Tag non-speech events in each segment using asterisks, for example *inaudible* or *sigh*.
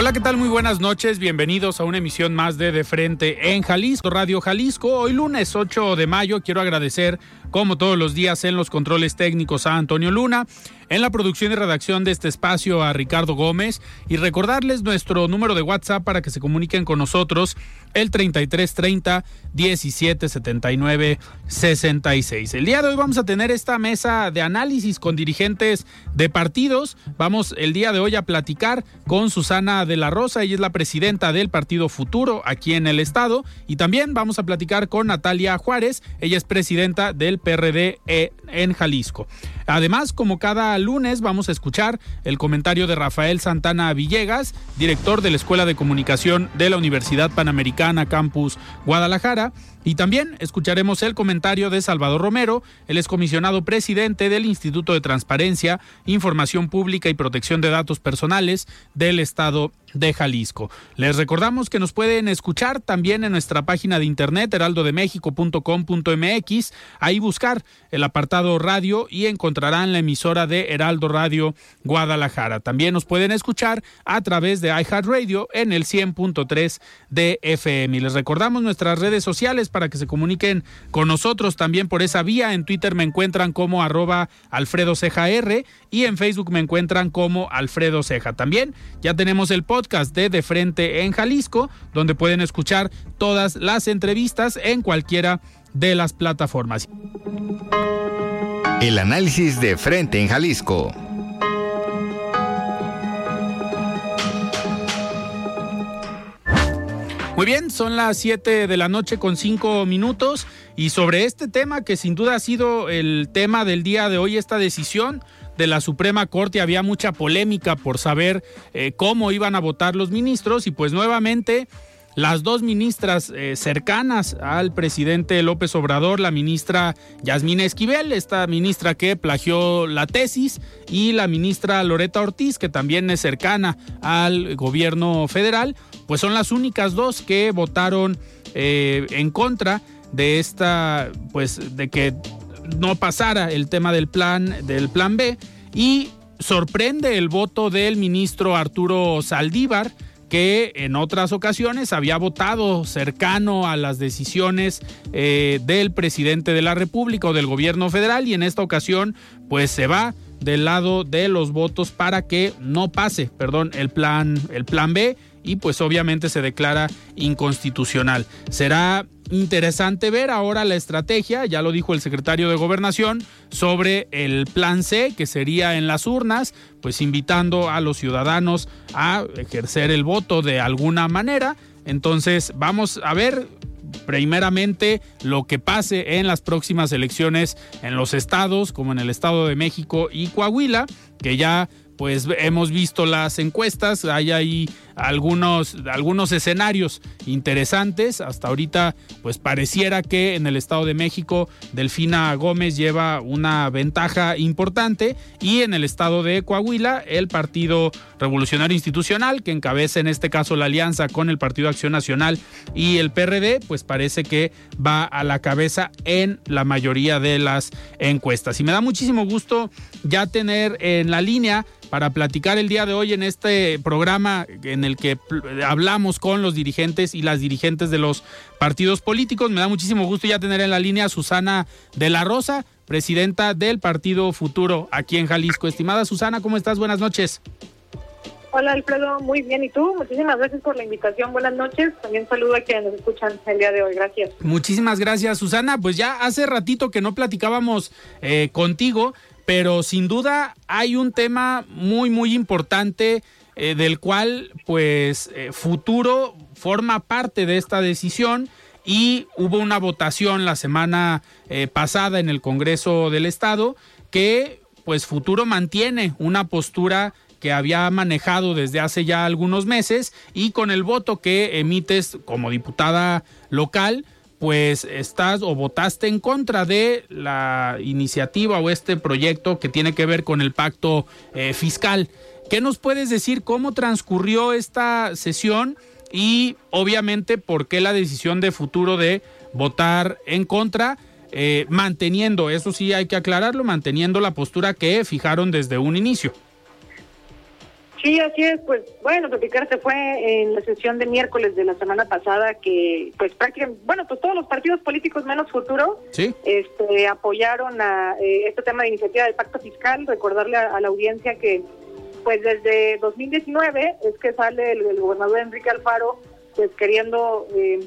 Hola, ¿qué tal? Muy buenas noches. Bienvenidos a una emisión más de De Frente en Jalisco, Radio Jalisco. Hoy lunes 8 de mayo quiero agradecer, como todos los días, en los controles técnicos a Antonio Luna, en la producción y redacción de este espacio a Ricardo Gómez y recordarles nuestro número de WhatsApp para que se comuniquen con nosotros el 3330 1779 66. El día de hoy vamos a tener esta mesa de análisis con dirigentes de partidos. Vamos el día de hoy a platicar con Susana de la Rosa, ella es la presidenta del Partido Futuro aquí en el estado y también vamos a platicar con Natalia Juárez, ella es presidenta del PRD en Jalisco. Además, como cada lunes, vamos a escuchar el comentario de Rafael Santana Villegas, director de la Escuela de Comunicación de la Universidad Panamericana Campus Guadalajara. Y también escucharemos el comentario de Salvador Romero, el excomisionado presidente del Instituto de Transparencia, Información Pública y Protección de Datos Personales del Estado de Jalisco. Les recordamos que nos pueden escuchar también en nuestra página de internet heraldodemexico.com.mx, ahí buscar el apartado radio y encontrarán la emisora de Heraldo Radio Guadalajara. También nos pueden escuchar a través de iHeartRadio en el 100.3 de FM. Y les recordamos nuestras redes sociales para que se comuniquen con nosotros también por esa vía. En Twitter me encuentran como arroba Alfredo Ceja R y en Facebook me encuentran como Alfredo Ceja. También ya tenemos el podcast de De Frente en Jalisco, donde pueden escuchar todas las entrevistas en cualquiera de las plataformas. El análisis de Frente en Jalisco. Muy bien, son las 7 de la noche con 5 minutos y sobre este tema que sin duda ha sido el tema del día de hoy, esta decisión de la Suprema Corte, había mucha polémica por saber eh, cómo iban a votar los ministros y pues nuevamente las dos ministras eh, cercanas al presidente López Obrador, la ministra Yasmina Esquivel, esta ministra que plagió la tesis, y la ministra Loreta Ortiz, que también es cercana al gobierno federal, pues son las únicas dos que votaron eh, en contra de esta, pues de que no pasara el tema del plan, del plan B, y sorprende el voto del ministro Arturo Saldívar, que en otras ocasiones había votado cercano a las decisiones eh, del presidente de la República o del gobierno federal. Y en esta ocasión pues se va del lado de los votos para que no pase, perdón, el plan, el plan B y pues obviamente se declara inconstitucional. Será interesante ver ahora la estrategia, ya lo dijo el secretario de Gobernación, sobre el plan C, que sería en las urnas, pues invitando a los ciudadanos a ejercer el voto de alguna manera. Entonces vamos a ver primeramente lo que pase en las próximas elecciones en los estados, como en el Estado de México y Coahuila, que ya pues hemos visto las encuestas, hay ahí algunos, algunos escenarios interesantes. Hasta ahorita, pues pareciera que en el Estado de México Delfina Gómez lleva una ventaja importante y en el Estado de Coahuila el Partido Revolucionario Institucional, que encabeza en este caso la alianza con el Partido Acción Nacional y el PRD, pues parece que va a la cabeza en la mayoría de las encuestas. Y me da muchísimo gusto ya tener en la línea para platicar el día de hoy en este programa en el que hablamos con los dirigentes y las dirigentes de los partidos políticos. Me da muchísimo gusto ya tener en la línea a Susana de la Rosa, presidenta del Partido Futuro aquí en Jalisco. Estimada Susana, ¿cómo estás? Buenas noches. Hola Alfredo, muy bien. ¿Y tú? Muchísimas gracias por la invitación. Buenas noches. También saludo a quienes nos escuchan el día de hoy. Gracias. Muchísimas gracias, Susana. Pues ya hace ratito que no platicábamos eh, contigo, pero sin duda hay un tema muy, muy importante eh, del cual pues eh, futuro forma parte de esta decisión y hubo una votación la semana pasada en el Congreso del Estado que pues futuro mantiene una postura que había manejado desde hace ya algunos meses y con el voto que emites como diputada local, pues estás o votaste en contra de la iniciativa o este proyecto que tiene que ver con el pacto eh, fiscal. ¿Qué nos puedes decir cómo transcurrió esta sesión y obviamente por qué la decisión de futuro de votar en contra? Eh, manteniendo, eso sí hay que aclararlo, manteniendo la postura que fijaron desde un inicio. Sí, así es. Pues bueno, se fue en la sesión de miércoles de la semana pasada que, pues prácticamente, bueno, pues todos los partidos políticos menos futuro este, apoyaron a eh, este tema de iniciativa del pacto fiscal. Recordarle a, la audiencia que, pues desde 2019 es que sale el, gobernador Enrique Alfaro, pues queriendo eh,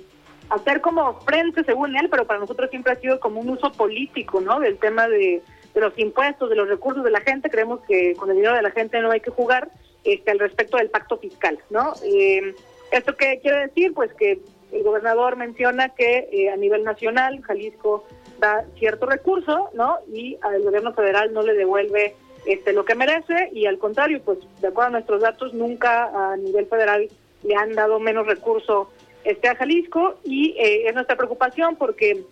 hacer como frente, según él, pero para nosotros siempre ha sido como un uso político, ¿no? Del tema de, los impuestos, de los recursos de la gente. Creemos que con el dinero de la gente no hay que jugar este, al respecto del pacto fiscal, ¿no? Eh, ¿Esto qué quiere decir? Pues que el gobernador menciona que eh, a nivel nacional Jalisco da cierto recurso, ¿no? Y al gobierno federal no le devuelve este lo que merece y al contrario, pues de acuerdo a nuestros datos nunca a nivel federal le han dado menos recurso este a Jalisco y eh, es nuestra preocupación porque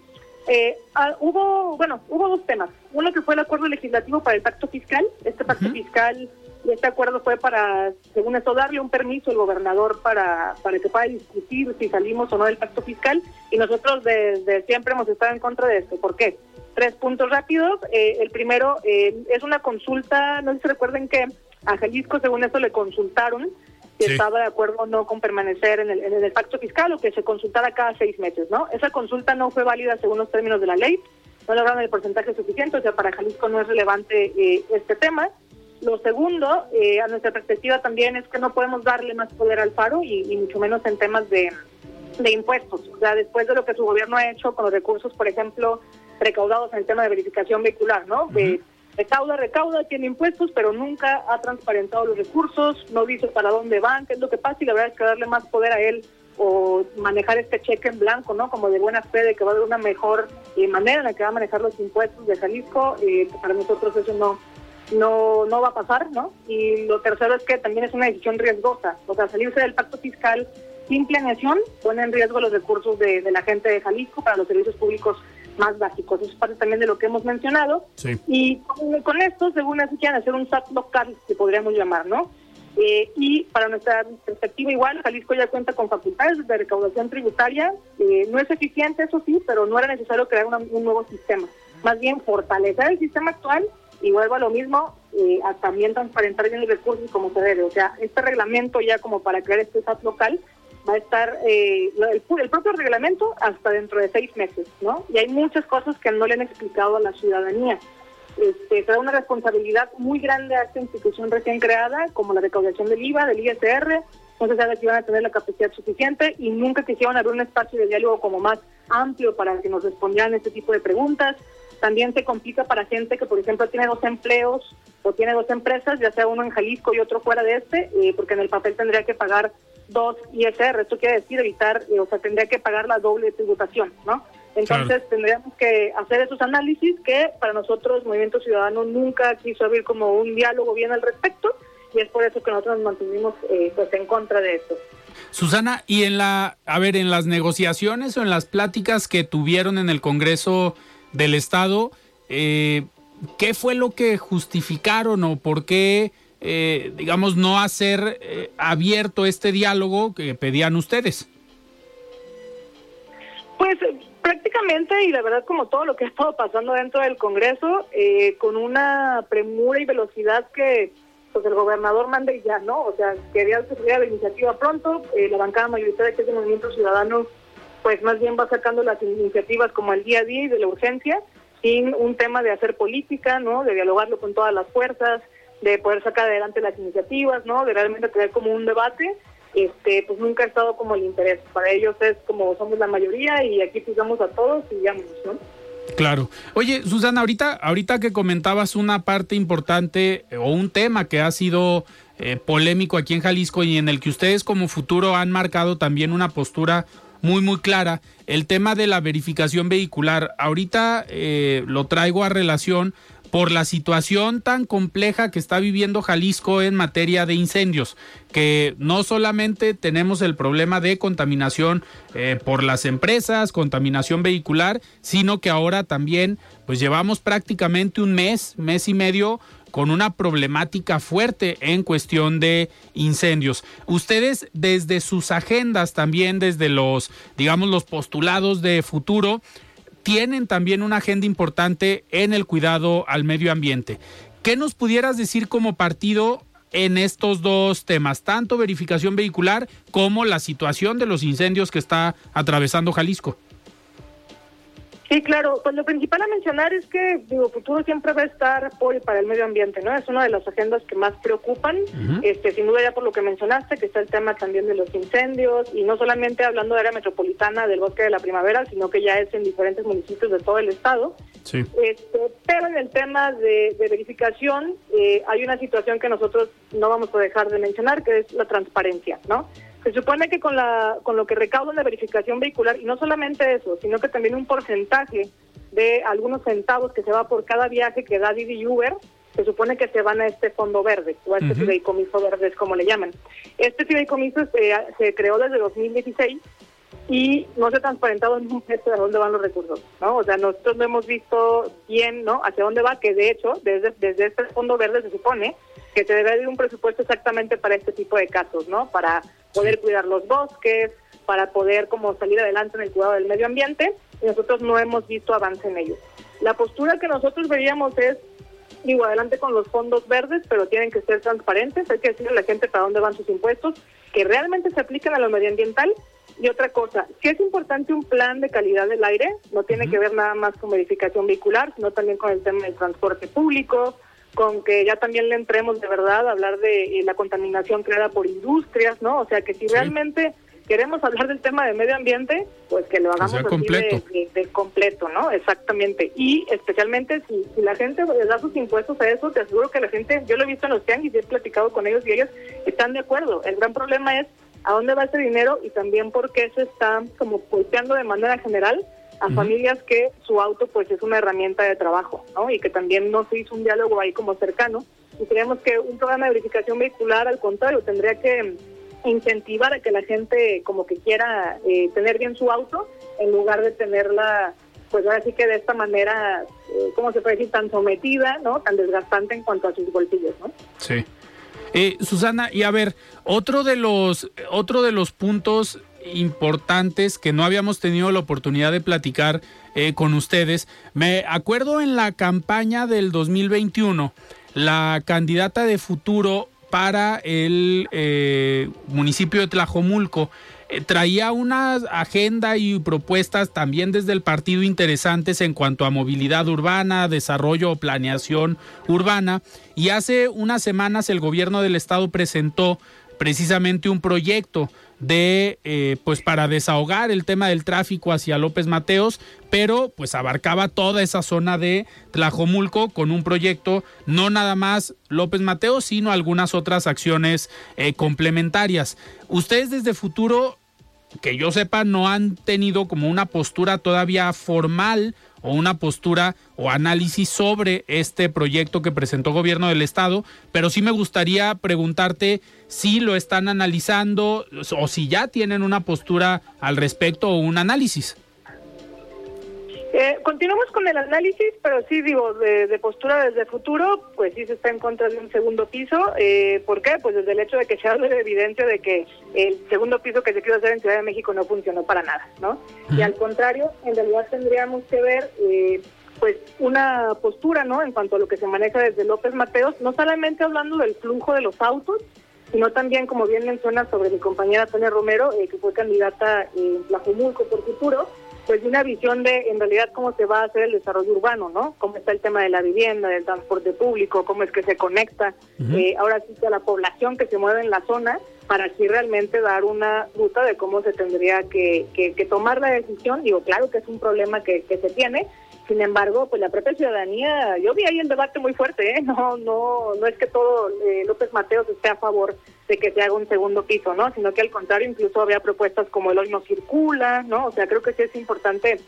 eh, ah, hubo, bueno, hubo dos temas. Uno que fue el acuerdo legislativo para el pacto fiscal. Este pacto fiscal y este acuerdo fue para, según esto, darle un permiso al gobernador para, para que pueda discutir si salimos o no del pacto fiscal. Y nosotros desde siempre hemos estado en contra de esto. ¿Por qué? Tres puntos rápidos. Eh, el primero eh, es una consulta, no sé si recuerden que a Jalisco, según esto, le consultaron si estaba de acuerdo o no con permanecer en el, en el pacto fiscal o que se consultara cada seis meses, ¿no? Esa consulta no fue válida según los términos de la ley, no lograron el porcentaje suficiente, o sea, para Jalisco no es relevante eh, este tema. Lo segundo, eh, a nuestra perspectiva también, es que no podemos darle más poder al Faro y, mucho menos en temas de, impuestos. O sea, después de lo que su gobierno ha hecho con los recursos, por ejemplo, recaudados en el tema de verificación vehicular, ¿no? recauda, recauda, tiene impuestos, pero nunca ha transparentado los recursos, no dice para dónde van, qué es lo que pasa, y la verdad es que darle más poder a él o manejar este cheque en blanco, ¿no? Como de buena fe de que va a haber una mejor eh, manera en la que va a manejar los impuestos de Jalisco, eh, para nosotros eso no no no va a pasar, ¿no? Y lo tercero es que también es una decisión riesgosa, o sea, salirse del pacto fiscal sin planeación pone en riesgo los recursos de, la gente de Jalisco para los servicios públicos más básicos. Eso es parte también de lo que hemos mencionado. Y con, esto, según así, quieren hacer un SAT local, que podríamos llamar, ¿no? Eh, y para nuestra perspectiva igual, Jalisco ya cuenta con facultades de recaudación tributaria. Eh, no es eficiente, eso sí, pero no era necesario crear un nuevo sistema. Más bien fortalecer el sistema actual y vuelvo a lo mismo, eh, a también transparentar bien los recursos como se debe. O sea, este reglamento ya como para crear este SAT local va a estar eh, el, propio reglamento hasta dentro de seis meses, ¿no? Y hay muchas cosas que no le han explicado a la ciudadanía. Este, se da una responsabilidad muy grande a esta institución recién creada, como la recaudación del IVA, del ISR, no se sabe si van a tener la capacidad suficiente y nunca quisieron abrir un espacio de diálogo como más amplio para que nos respondieran este tipo de preguntas. También se complica para gente que, por ejemplo, tiene dos empleos o tiene dos empresas, ya sea uno en Jalisco y otro fuera de este, eh, porque en el papel tendría que pagar dos ISR. Esto quiere decir evitar, o sea, tendría que pagar la doble tributación, ¿no? Entonces tendríamos que hacer esos análisis que para nosotros, Movimiento Ciudadano, nunca quiso abrir como un diálogo bien al respecto y es por eso que nosotros nos mantuvimos eh, pues en contra de esto. Susana, y en la, a ver, en las negociaciones o en las pláticas que tuvieron en el Congreso del Estado, eh, ¿qué fue lo que justificaron o por qué, eh, digamos, no hacer eh, abierto este diálogo que pedían ustedes? Pues prácticamente, y la verdad como todo lo que ha estado pasando dentro del Congreso, con una premura y velocidad que pues el gobernador manda y ya, ¿no? O sea, quería que la iniciativa pronto, eh, la bancada mayoritaria que es el Movimiento Ciudadano, pues más bien va sacando las iniciativas como el día a día y de la urgencia, sin un tema de hacer política, ¿no? De dialogarlo con todas las fuerzas, de poder sacar adelante las iniciativas, ¿no? De realmente tener como un debate, este, pues nunca ha estado como el interés. Para ellos es como somos la mayoría y aquí pisamos a todos y ya, ¿no? Claro. Oye, Susana, ahorita, ahorita que comentabas una parte importante eh, o un tema que ha sido eh, polémico aquí en Jalisco y en el que ustedes como futuro han marcado también una postura muy, muy clara, el tema de la verificación vehicular. Ahorita eh, lo traigo a relación por la situación tan compleja que está viviendo Jalisco en materia de incendios, que no solamente tenemos el problema de contaminación eh, por las empresas, contaminación vehicular, sino que ahora también pues llevamos prácticamente un mes, mes y medio con una problemática fuerte en cuestión de incendios. Ustedes desde sus agendas, también desde los, digamos, los postulados de futuro, tienen también una agenda importante en el cuidado al medio ambiente. ¿Qué nos pudieras decir como partido en estos dos temas, tanto verificación vehicular como la situación de los incendios que está atravesando Jalisco? Sí, claro. Pues lo principal a mencionar es que, digo, futuro siempre va a estar apoyo para el medio ambiente, ¿no? Es una de las agendas que más preocupan, este, sin duda ya por lo que mencionaste, que está el tema también de los incendios, y no solamente hablando de área metropolitana del bosque de la primavera, sino que ya es en diferentes municipios de todo el estado. Sí. Este, pero en el tema de, verificación, eh, hay una situación que nosotros no vamos a dejar de mencionar, que es la transparencia, ¿no? Se supone que con, la, con lo que recaudan la verificación vehicular, y no solamente eso, sino que también un porcentaje de algunos centavos que se va por cada viaje que da Didi Uber, se supone que se van a este fondo verde, o a este fideicomiso verde, es como le llaman. Este fideicomiso se, se creó desde 2016 y no se ha transparentado en un peso de dónde van los recursos, ¿no? O sea, nosotros no hemos visto bien, ¿no? Hacia dónde va, que de hecho, desde, desde este fondo verde se supone que se debe de un presupuesto exactamente para este tipo de casos, ¿no? Para poder cuidar los bosques, para poder como salir adelante en el cuidado del medio ambiente, y nosotros no hemos visto avance en ello. La postura que nosotros veríamos es, digo, adelante con los fondos verdes, pero tienen que ser transparentes, hay que decirle a la gente para dónde van sus impuestos, que realmente se aplican a lo medioambiental. Y otra cosa, si es importante un plan de calidad del aire, no tiene que ver nada más con verificación vehicular, sino también con el tema del transporte público, con que ya también le entremos de verdad a hablar de eh, la contaminación creada por industrias, ¿no? O sea, que si realmente queremos hablar del tema del medio ambiente, pues que lo hagamos así completo. De, completo, ¿no? Exactamente. Y especialmente si, la gente le da sus impuestos a eso, te aseguro que la gente, yo lo he visto en los tianguis y he platicado con ellos y ellos están de acuerdo. El gran problema es a dónde va ese dinero y también por qué se está como golpeando de manera general a familias que su auto pues es una herramienta de trabajo, ¿no? Y que también no se hizo un diálogo ahí como cercano. Y creemos que un programa de verificación vehicular, al contrario, tendría que incentivar a que la gente como que quiera eh, tener bien su auto en lugar de tenerla pues ahora sí que de esta manera, eh, ¿cómo se puede decir? Tan sometida, ¿no? Tan desgastante en cuanto a sus bolsillos, ¿no? Sí. Eh, Susana, y a ver, otro de los, otro de los puntos importantes que no habíamos tenido la oportunidad de platicar eh, con ustedes. Me acuerdo en la campaña del 2021, la candidata de futuro para el eh, municipio de Tlajomulco traía una agenda y propuestas también desde el partido interesantes en cuanto a movilidad urbana, desarrollo o planeación urbana. Y hace unas semanas el gobierno del estado presentó precisamente un proyecto de eh, pues para desahogar el tema del tráfico hacia López Mateos, pero pues abarcaba toda esa zona de Tlajomulco con un proyecto no nada más López Mateos, sino algunas otras acciones eh, complementarias. Ustedes desde futuro que yo sepa, no han tenido como una postura todavía formal o una postura o análisis sobre este proyecto que presentó gobierno del estado, pero sí me gustaría preguntarte si lo están analizando o si ya tienen una postura al respecto o un análisis. Eh, continuamos con el análisis, pero sí digo, de, postura desde futuro, pues sí se está en contra de un segundo piso. Eh, ¿Por qué? Pues desde el hecho de que se habla de evidencia de que el segundo piso que se quiso hacer en Ciudad de México no funcionó para nada, ¿no? Y al contrario, en realidad tendríamos que ver... Eh, pues una postura, ¿no? En cuanto a lo que se maneja desde López Mateos, no solamente hablando del flujo de los autos, sino también, como bien menciona sobre mi compañera Tania Romero, eh, que fue candidata en Tlajumulco por futuro, pues una visión de en realidad cómo se va a hacer el desarrollo urbano, ¿no? Cómo está el tema de la vivienda, del transporte público, cómo es que se conecta eh, ahora sí que a la población que se mueve en la zona para así realmente dar una ruta de cómo se tendría que, que, tomar la decisión. Digo, claro que es un problema que, que se tiene, sin embargo, pues la propia ciudadanía, yo vi ahí el debate muy fuerte, ¿eh? No, no, no es que todo eh, López Mateos esté a favor de que se haga un segundo piso, ¿no? Sino que al contrario, incluso había propuestas como el hoy no circula, ¿no? O sea, creo que sí es importante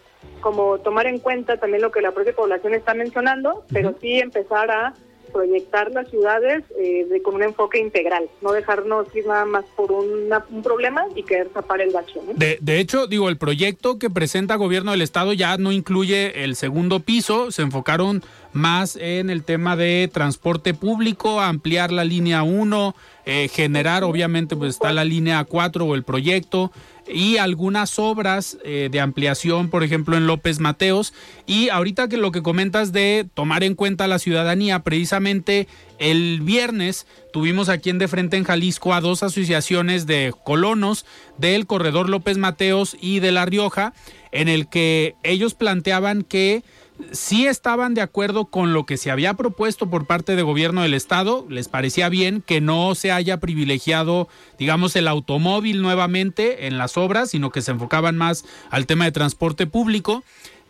como tomar en cuenta también lo que la propia población está mencionando, pero sí empezar a proyectar las ciudades eh, con un enfoque integral, no dejarnos ir nada más por un problema y querer tapar el bache. De, de hecho, digo, el proyecto que presenta gobierno del estado ya no incluye el segundo piso, se enfocaron más en el tema de transporte público, ampliar la línea 1, eh, generar, obviamente, pues está la línea 4 o el proyecto, y algunas obras eh, de ampliación, por ejemplo, en López Mateos. Y ahorita que lo que comentas de tomar en cuenta la ciudadanía, precisamente el viernes tuvimos aquí en De Frente en Jalisco a dos asociaciones de colonos del Corredor López Mateos y de La Rioja, en el que ellos planteaban que sí estaban de acuerdo con lo que se había propuesto por parte del gobierno del estado, les parecía bien que no se haya privilegiado, digamos, el automóvil nuevamente en las obras, sino que se enfocaban más al tema de transporte público,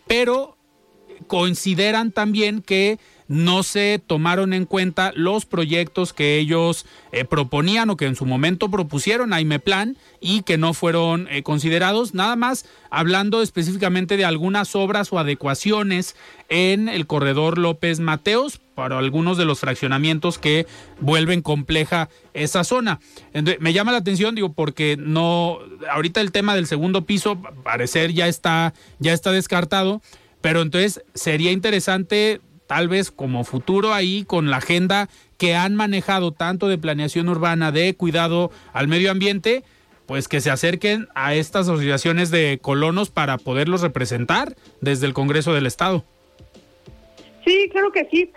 pero consideran también que no se tomaron en cuenta los proyectos que ellos eh, proponían o que en su momento propusieron a Imeplan y que no fueron eh, considerados, nada más hablando específicamente de algunas obras o adecuaciones en el corredor López Mateos para algunos de los fraccionamientos que vuelven compleja esa zona. me llama la atención, digo, porque no, ahorita el tema del segundo piso, parecer ya está, ya está descartado, pero entonces sería interesante tal vez como futuro ahí con la agenda que han manejado tanto de planeación urbana, de cuidado al medio ambiente, pues que se acerquen a estas asociaciones de colonos para poderlos representar desde el Congreso del Estado. Sí, claro que sí.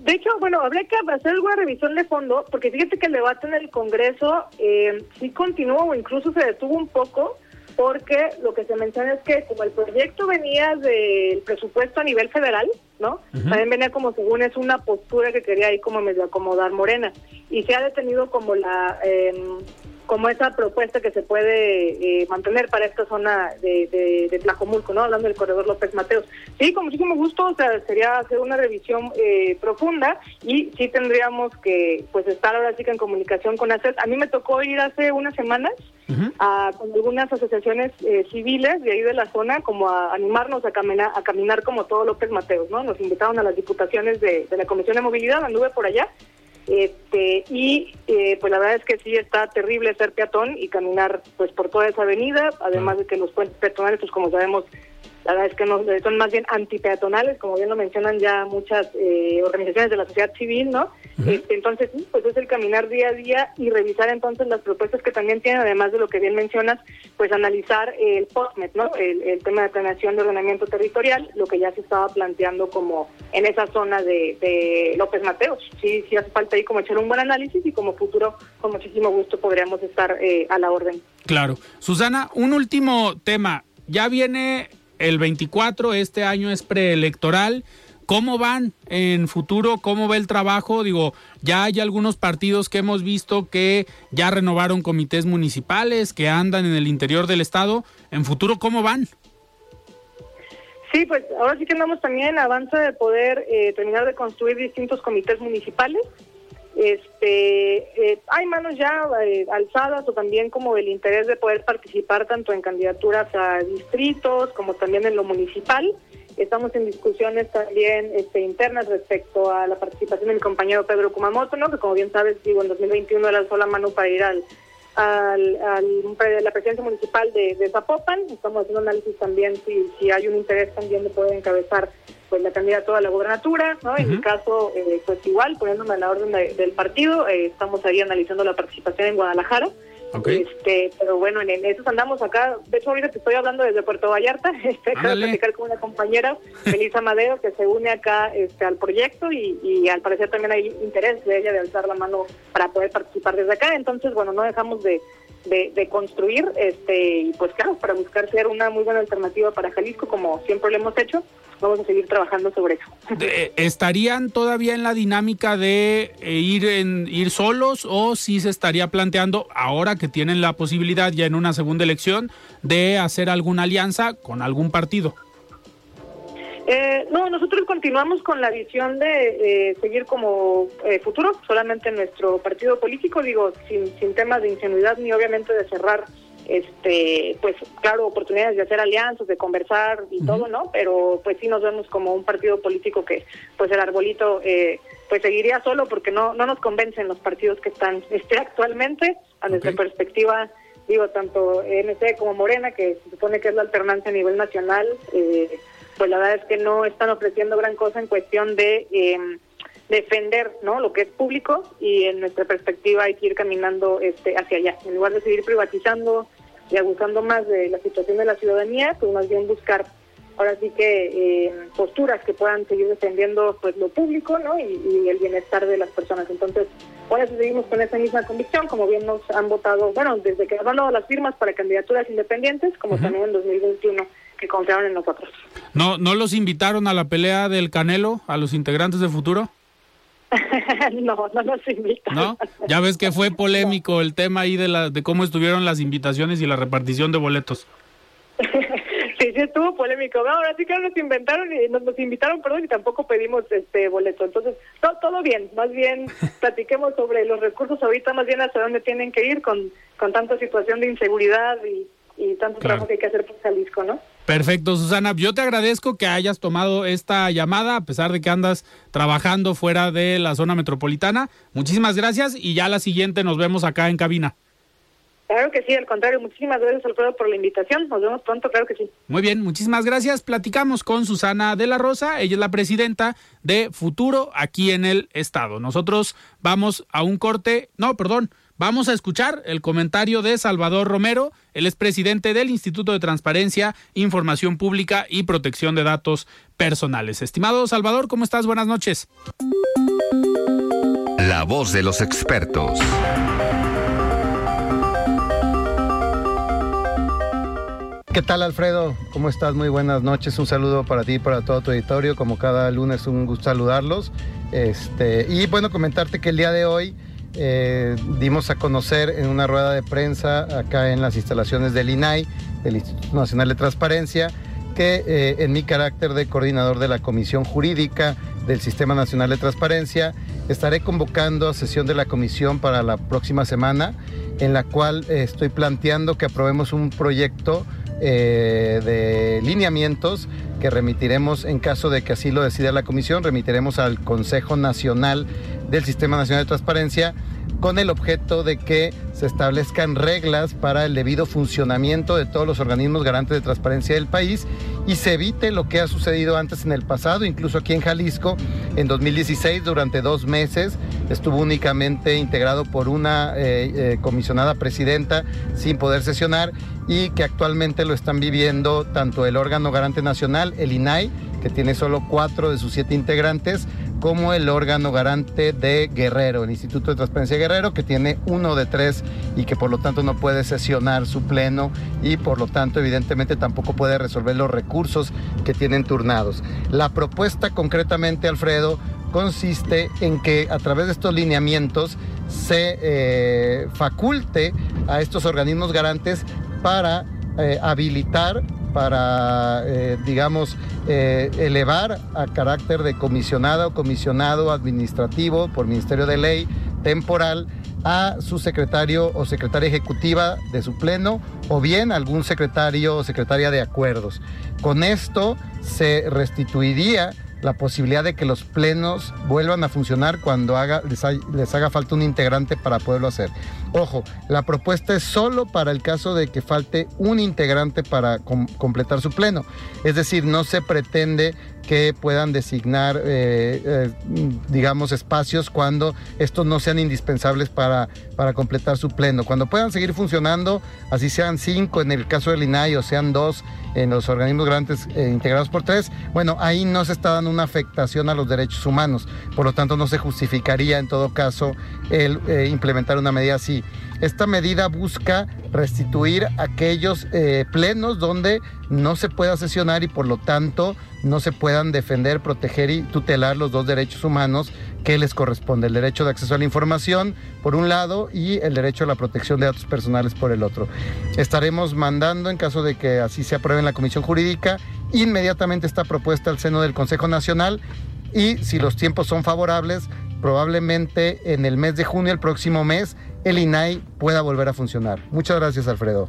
De hecho, bueno, habría que hacer alguna revisión de fondo, porque fíjate que el debate en el Congreso eh, sí continuó o incluso se detuvo un poco, porque lo que se menciona es que como el proyecto venía del presupuesto a nivel federal, ¿no? También venía como según es una postura que quería ahí como medio acomodar Morena y se ha detenido como la eh, como esa propuesta que se puede eh, mantener para esta zona de, de, Tlajomulco, ¿no? Hablando del corredor López Mateos. Sí, con muchísimo gusto, o sea, sería hacer una revisión eh, profunda y sí tendríamos que, pues, estar ahora sí que en comunicación con ACES. A mí me tocó ir hace unas semanas a, con algunas asociaciones eh, civiles de ahí de la zona, como a animarnos a caminar, a caminar como todo López Mateos, ¿no? Nos invitaron a las diputaciones de, de la Comisión de Movilidad, anduve por allá este, y eh, pues la verdad es que sí está terrible ser peatón y caminar pues por toda esa avenida, además de que los puentes peatonales, pues como sabemos, la verdad es que no, son más bien antipeatonales, como bien lo mencionan ya muchas eh, organizaciones de la sociedad civil, ¿no? Este, entonces, sí, pues es el caminar día a día y revisar entonces las propuestas que también tienen, además de lo que bien mencionas, pues analizar el POSMET, ¿no? El, tema de planeación de ordenamiento territorial, lo que ya se estaba planteando como en esa zona de, López Mateos. Sí, sí hace falta ahí como echar un buen análisis y como futuro, con muchísimo gusto podríamos estar eh, a la orden. Claro. Susana, un último tema. Ya viene el 24, este año es preelectoral. ¿Cómo van en futuro? ¿Cómo va el trabajo? Digo, ya hay algunos partidos que hemos visto que ya renovaron comités municipales, que andan en el interior del estado. En futuro, ¿cómo van? Sí, pues ahora sí que andamos también en avance de poder eh, terminar de construir distintos comités municipales. Este, eh, hay manos ya eh, alzadas o también como el interés de poder participar tanto en candidaturas a distritos como también en lo municipal. Estamos en discusiones también este, internas respecto a la participación de mi compañero Pedro Kumamoto, ¿no? que como bien sabes, digo, en 2021 lanzó la mano para ir al, al, al la presidencia municipal de, Zapopan. Estamos haciendo análisis también si, si hay un interés también de poder encabezar pues la candidatura a la gobernatura, ¿no? En mi caso, eh, pues igual, poniéndome a la orden del partido, eh, estamos ahí analizando la participación en Guadalajara. Este, pero bueno, en, eso andamos acá. De hecho, ahorita te estoy hablando desde Puerto Vallarta. *laughs* Este, acabo de platicar con una compañera, Melissa Madeo, que se une acá este, al proyecto y, y al parecer también hay interés de ella de alzar la mano para poder participar desde acá. Entonces, bueno, no dejamos de, de, construir, este, y pues claro, para buscar ser una muy buena alternativa para Jalisco, como siempre lo hemos hecho, vamos a seguir trabajando sobre eso. ¿Estarían todavía en la dinámica de eh, ir en ir solos o si se estaría planteando ahora que tienen la posibilidad ya en una segunda elección de hacer alguna alianza con algún partido? Eh, no, nosotros continuamos con la visión de eh, seguir como eh, futuro, solamente en nuestro partido político, digo, sin, sin temas de ingenuidad ni obviamente de cerrar, este, pues claro, oportunidades de hacer alianzas, de conversar y todo, ¿no? Pero pues sí nos vemos como un partido político que, pues el arbolito, pues seguiría solo porque no, no nos convencen los partidos que están *laughs* este, actualmente, a nuestra perspectiva digo, tanto MC como Morena, que se supone que es la alternancia a nivel nacional, eh, pues la verdad es que no están ofreciendo gran cosa en cuestión de em, defender no lo que es público y en nuestra perspectiva hay que ir caminando este hacia allá. En lugar de seguir privatizando y abusando más de la situación de la ciudadanía pues más bien buscar ahora sí que em, posturas que puedan seguir defendiendo pues lo público no y, el bienestar de las personas. Entonces eso seguimos con esa misma convicción como bien nos han votado bueno desde que han dado las firmas para candidaturas independientes como también en 2021 que confiaron en nosotros. ¿No, ¿No los invitaron a la pelea del Canelo, a los integrantes de Futuro? *laughs* no, no nos invitaron. ¿No? Ya ves que fue polémico el tema ahí de, la, de cómo estuvieron las invitaciones y la repartición de boletos. *laughs* sí, sí estuvo polémico. ahora sí que nos inventaron y nos, invitaron, perdón, y tampoco pedimos este boleto. Entonces, todo, todo bien. Más bien *laughs* platiquemos sobre los recursos ahorita, más bien hasta dónde tienen que ir con, con tanta situación de inseguridad y, y tanto trabajo que hay que hacer por Jalisco, ¿no? Perfecto, Susana. Yo te agradezco que hayas tomado esta llamada, a pesar de que andas trabajando fuera de la zona metropolitana. Muchísimas gracias y ya la siguiente nos vemos acá en cabina. Claro que sí, al contrario, muchísimas gracias Alfredo por la invitación. Nos vemos pronto, claro que sí. Muy bien, muchísimas gracias. Platicamos con Susana de la Rosa, ella es la presidenta de Futuro aquí en el estado. Nosotros vamos a un corte, no, perdón, Vamos a escuchar el comentario de Salvador Romero, el expresidente del Instituto de Transparencia, Información Pública y Protección de Datos Personales. Estimado Salvador, ¿cómo estás? Buenas noches. La voz de los expertos. ¿Qué tal Alfredo? ¿Cómo estás? Muy buenas noches. Un saludo para ti y para todo tu auditorio. Como cada lunes, un gusto saludarlos. Este, y bueno, comentarte que el día de hoy eh, dimos a conocer en una rueda de prensa acá en las instalaciones del INAI, del Instituto Nacional de Transparencia, que eh, en mi carácter de coordinador de la Comisión Jurídica del Sistema Nacional de Transparencia, estaré convocando a sesión de la comisión para la próxima semana, en la cual eh, estoy planteando que aprobemos un proyecto de lineamientos que remitiremos, en caso de que así lo decida la comisión, remitiremos al Consejo Nacional del Sistema Nacional de Transparencia con el objeto de que se establezcan reglas para el debido funcionamiento de todos los organismos garantes de transparencia del país y se evite lo que ha sucedido antes en el pasado, incluso aquí en Jalisco, en 2016 durante dos meses estuvo únicamente integrado por una eh, eh, comisionada presidenta sin poder sesionar y que actualmente lo están viviendo tanto el órgano garante nacional, el INAI, que tiene solo cuatro de sus siete integrantes, como el órgano garante de Guerrero, el Instituto de Transparencia Guerrero, que tiene uno de tres y que por lo tanto no puede sesionar su pleno y por lo tanto evidentemente tampoco puede resolver los recursos que tienen turnados. La propuesta concretamente, Alfredo, consiste en que a través de estos lineamientos se eh, faculte a estos organismos garantes para eh, habilitar para, eh, digamos, eh, elevar a carácter de comisionada o comisionado administrativo por Ministerio de Ley temporal a su secretario o secretaria ejecutiva de su pleno o bien algún secretario o secretaria de acuerdos. Con esto se restituiría la posibilidad de que los plenos vuelvan a funcionar cuando haga, les, haga falta un integrante para poderlo hacer. Ojo, la propuesta es solo para el caso de que falte un integrante para completar su pleno. Es decir, no se pretende que puedan designar, eh, eh, digamos, espacios cuando estos no sean indispensables para, para completar su pleno. Cuando puedan seguir funcionando, así sean cinco en el caso del INAI o sean dos en los organismos grandes eh, integrados por tres, bueno, ahí no se está dando una afectación a los derechos humanos. Por lo tanto, no se justificaría en todo caso el implementar una medida así. Esta medida busca restituir aquellos plenos donde no se pueda sesionar y por lo tanto no se puedan defender, proteger y tutelar los dos derechos humanos que les corresponde, el derecho de acceso a la información por un lado y el derecho a la protección de datos personales por el otro. Estaremos mandando, en caso de que así se apruebe en la Comisión Jurídica, inmediatamente esta propuesta al seno del Consejo Nacional y si los tiempos son favorables, probablemente en el mes de junio, el próximo mes, el INAI pueda volver a funcionar. Muchas gracias, Alfredo.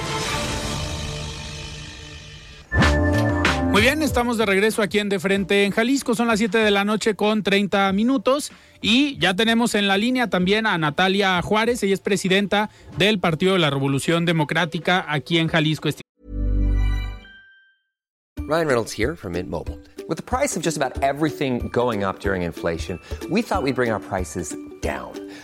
Muy bien, estamos de regreso aquí en De Frente en Jalisco. Son las 7 de la noche con 30 minutos. Y ya tenemos en la línea también a Natalia Juárez. Ella es presidenta del Partido de la Revolución Democrática aquí en Jalisco. Ryan Reynolds here from Mint Mobile. With the price of just about everything going up during inflation, we thought we'd bring our prices down.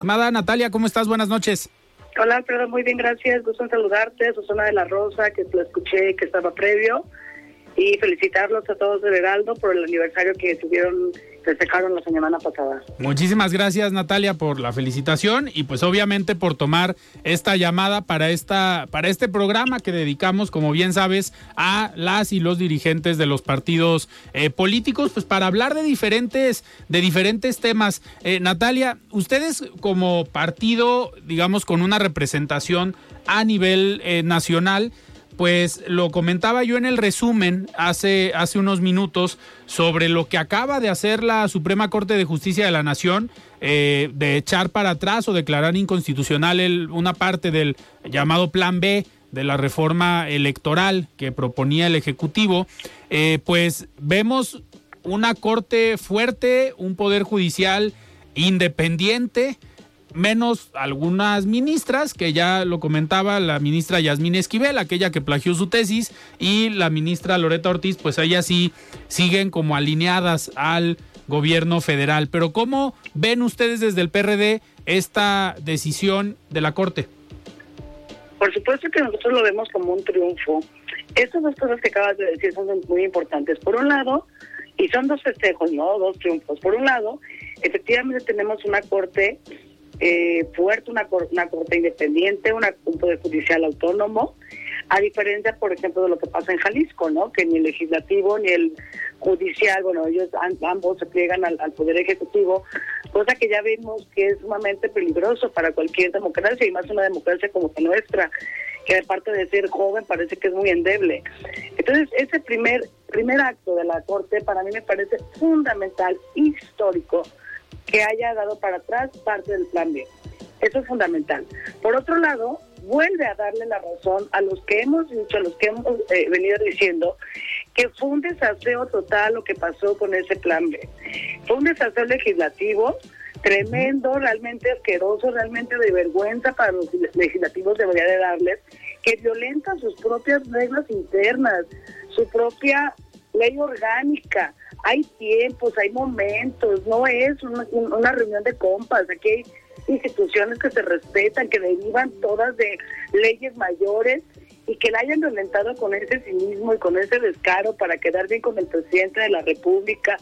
Amada Natalia, ¿cómo estás? Buenas noches. Hola, Alfredo, muy bien, gracias. Gusto en saludarte. Susana de la Rosa, que lo escuché que estaba previo y felicitarlos a todos de Heraldo por el aniversario que tuvieron, festejaron la semana pasada. Muchísimas gracias Natalia por la felicitación y pues obviamente por tomar esta llamada para esta para este programa que dedicamos, como bien sabes, a las y los dirigentes de los partidos eh, políticos, pues para hablar de diferentes de diferentes temas. Eh, Natalia, ustedes como partido, digamos, con una representación a nivel eh, nacional pues lo comentaba yo en el resumen hace, hace unos minutos sobre lo que acaba de hacer la Suprema Corte de Justicia de la Nación, eh, de echar para atrás o declarar inconstitucional una parte del llamado Plan B de la reforma electoral que proponía el Ejecutivo, eh, pues vemos una Corte fuerte, un Poder Judicial independiente, menos algunas ministras, que ya lo comentaba la ministra Yasmín Esquivel, aquella que plagió su tesis, y la ministra Loreta Ortiz, pues ellas sí siguen como alineadas al gobierno federal. Pero ¿cómo ven ustedes desde el PRD esta decisión de la Corte? Por supuesto que nosotros lo vemos como un triunfo. Estas dos cosas que acabas de decir son muy importantes. Por un lado, y son dos festejos, ¿no? Dos triunfos. Por un lado, efectivamente tenemos una corte eh, fuerte, una, una corte independiente, una, un poder judicial autónomo, a diferencia, por ejemplo, de lo que pasa en Jalisco, ¿no? Que ni el legislativo ni el judicial, bueno, ellos ambos se pliegan al, poder ejecutivo, cosa que ya vimos que es sumamente peligroso para cualquier democracia y más una democracia como la nuestra, que aparte de ser joven parece que es muy endeble. Entonces, ese primer primer acto de la Corte para mí me parece fundamental, histórico, que haya dado para atrás parte del plan B. Eso es fundamental. Por otro lado, vuelve a darle la razón a los que hemos dicho, a los que hemos eh, venido diciendo que fue un desaseo total lo que pasó con ese plan B. Fue un desaseo legislativo tremendo, realmente asqueroso, realmente de vergüenza para los legislativos debería de darles, que violenta sus propias reglas internas, su propia ley orgánica, hay tiempos, hay momentos, no es una, una reunión de compas, aquí hay instituciones que se respetan, que derivan todas de leyes mayores y que la hayan violentado con ese cinismo y con ese descaro para quedar bien con el presidente de la República,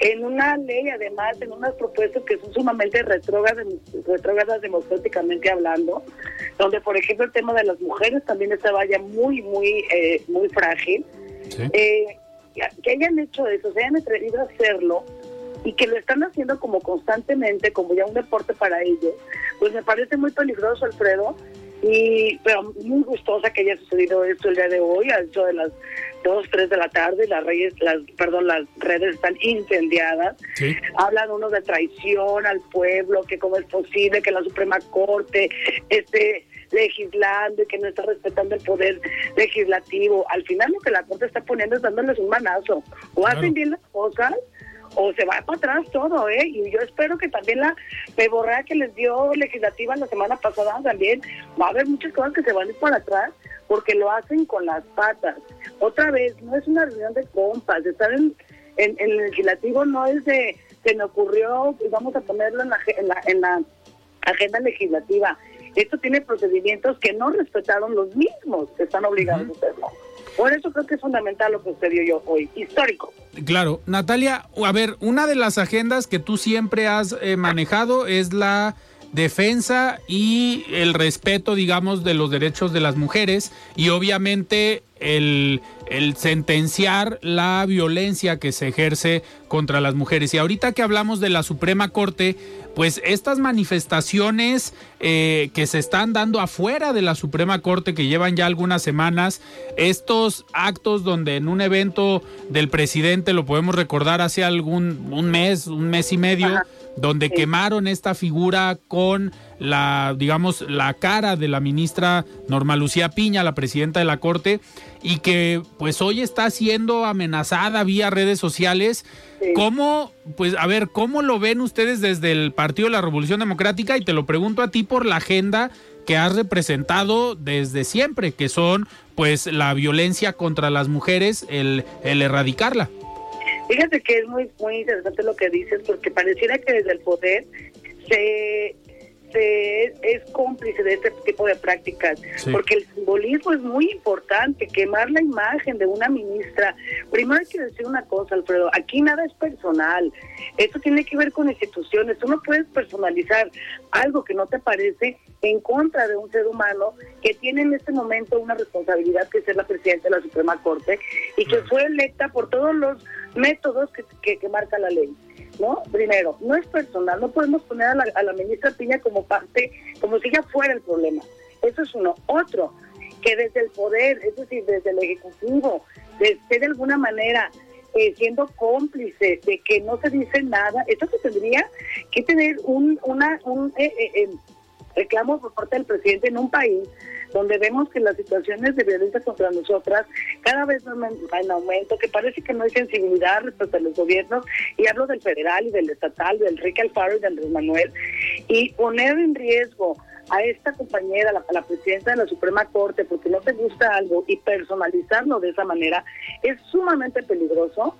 en una ley además, en unas propuestas que son sumamente retrógradas, retrógradas democráticamente hablando, donde por ejemplo el tema de las mujeres también estaba ya muy, muy, eh, muy frágil. Eh, que hayan hecho eso, se hayan atrevido a hacerlo y que lo están haciendo como constantemente, como ya un deporte para ellos, pues me parece muy peligroso, Alfredo, y pero muy gustosa que haya sucedido esto el día de hoy, a eso de las 2, 3 de la tarde, las redes, las, perdón, las redes están incendiadas. Hablan uno de traición al pueblo, que cómo es posible que la Suprema Corte esté legislando y que no está respetando el poder legislativo. Al final lo que la Corte está poniendo es dándoles un manazo. O hacen bien las cosas o se va para atrás todo, ¿eh? Y yo espero que también la peborrea que les dio legislativa la semana pasada también va a haber muchas cosas que se van a ir para atrás porque lo hacen con las patas. Otra vez, no es una reunión de compas, estar en, en, el legislativo no es de, se me ocurrió, y vamos a ponerlo en la, en la, en la agenda legislativa. Esto tiene procedimientos que no respetaron los mismos que están obligados a hacerlo. Por eso creo que es fundamental lo que usted dio yo hoy, histórico. Claro, Natalia, a ver, una de las agendas que tú siempre has eh, manejado es la defensa y el respeto, digamos, de los derechos de las mujeres y obviamente el, sentenciar la violencia que se ejerce contra las mujeres. Y ahorita que hablamos de la Suprema Corte, pues estas manifestaciones eh, que se están dando afuera de la Suprema Corte, que llevan ya algunas semanas, estos actos donde en un evento del presidente, lo podemos recordar hace algún un mes, un mes y medio, donde quemaron esta figura con la, digamos, la cara de la ministra Norma Lucía Piña, la presidenta de la Corte, y que pues hoy está siendo amenazada vía redes sociales. ¿Cómo, pues, a ver, cómo lo ven ustedes desde el Partido de la Revolución Democrática? Y te lo pregunto a ti por la agenda que has representado desde siempre, que son, pues, la violencia contra las mujeres, el, el erradicarla. Fíjate que es muy, muy interesante lo que dices, porque pareciera que desde el poder se es cómplice de este tipo de prácticas, porque el simbolismo es muy importante, quemar la imagen de una ministra. Primero hay que decir una cosa, Alfredo, aquí nada es personal, esto tiene que ver con instituciones, tú no puedes personalizar algo que no te parece en contra de un ser humano que tiene en este momento una responsabilidad que es ser la presidenta de la Suprema Corte y que fue electa por todos los métodos que, que marca la ley. ¿no? Primero, no es personal, no podemos poner a la, ministra Piña como parte, como si ella fuera el problema. Eso es uno. Otro, que desde el poder, es decir, desde el Ejecutivo, de, de alguna manera eh, siendo cómplice de que no se dice nada, esto se tendría que tener un, una, un eh, eh, reclamo por parte del presidente en un país donde vemos que las situaciones de violencia contra nosotras cada vez van en aumento, que parece que no hay sensibilidad respecto a los gobiernos, y hablo del federal y del estatal, del Enrique Alfaro y del Andrés Manuel, y poner en riesgo a esta compañera, a la, presidenta de la Suprema Corte, porque no te gusta algo y personalizarlo de esa manera, es sumamente peligroso.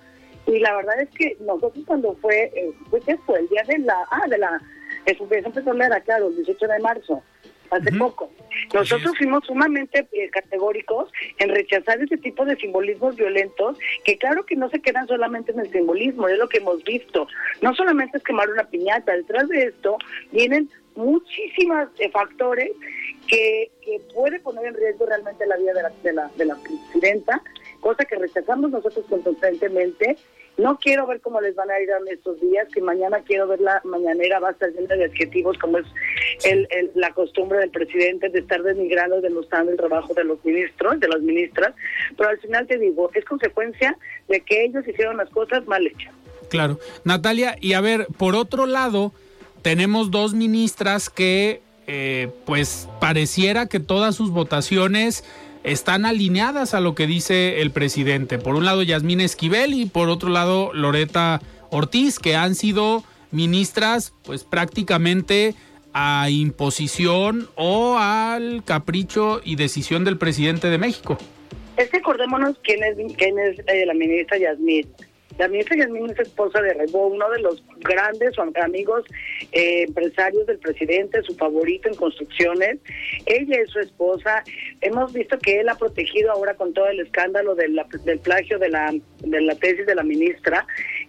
Y la verdad es que nosotros cuando fue, eh, ¿qué fue? El día de la, ah, de la expropiación petrolera, claro, el 18 de marzo, hace poco. Nosotros fuimos sumamente eh, categóricos en rechazar ese tipo de simbolismos violentos, que claro que no se quedan solamente en el simbolismo, es lo que hemos visto. No solamente es quemar una piñata, detrás de esto vienen muchísimos eh, factores que, que puede poner en riesgo realmente la vida de la, de la, de la presidenta, cosa que rechazamos nosotros constantemente no quiero ver cómo les van a ir en estos días, que mañana quiero ver la mañanera, va a estar llena de adjetivos, como es el, la costumbre del presidente de estar denigrando, denostando el trabajo de los ministros, de las ministras, pero al final te digo, es consecuencia de que ellos hicieron las cosas mal hechas. Claro. Natalia, y a ver, por otro lado, tenemos dos ministras que, eh, pues, pareciera que todas sus votaciones están alineadas a lo que dice el presidente. Por un lado, Yasmín Esquivel y por otro lado, Loreta Ortiz, que han sido ministras, pues prácticamente a imposición o al capricho y decisión del presidente de México. Es que acordémonos quién es, quién es eh, la ministra Yasmín. Ministra Yasmín es esposa de Rebo, uno de los grandes amigos eh, empresarios del presidente, su favorito en construcciones. Ella es su esposa. Hemos visto que él ha protegido ahora con todo el escándalo del plagio de la, de la tesis de la ministra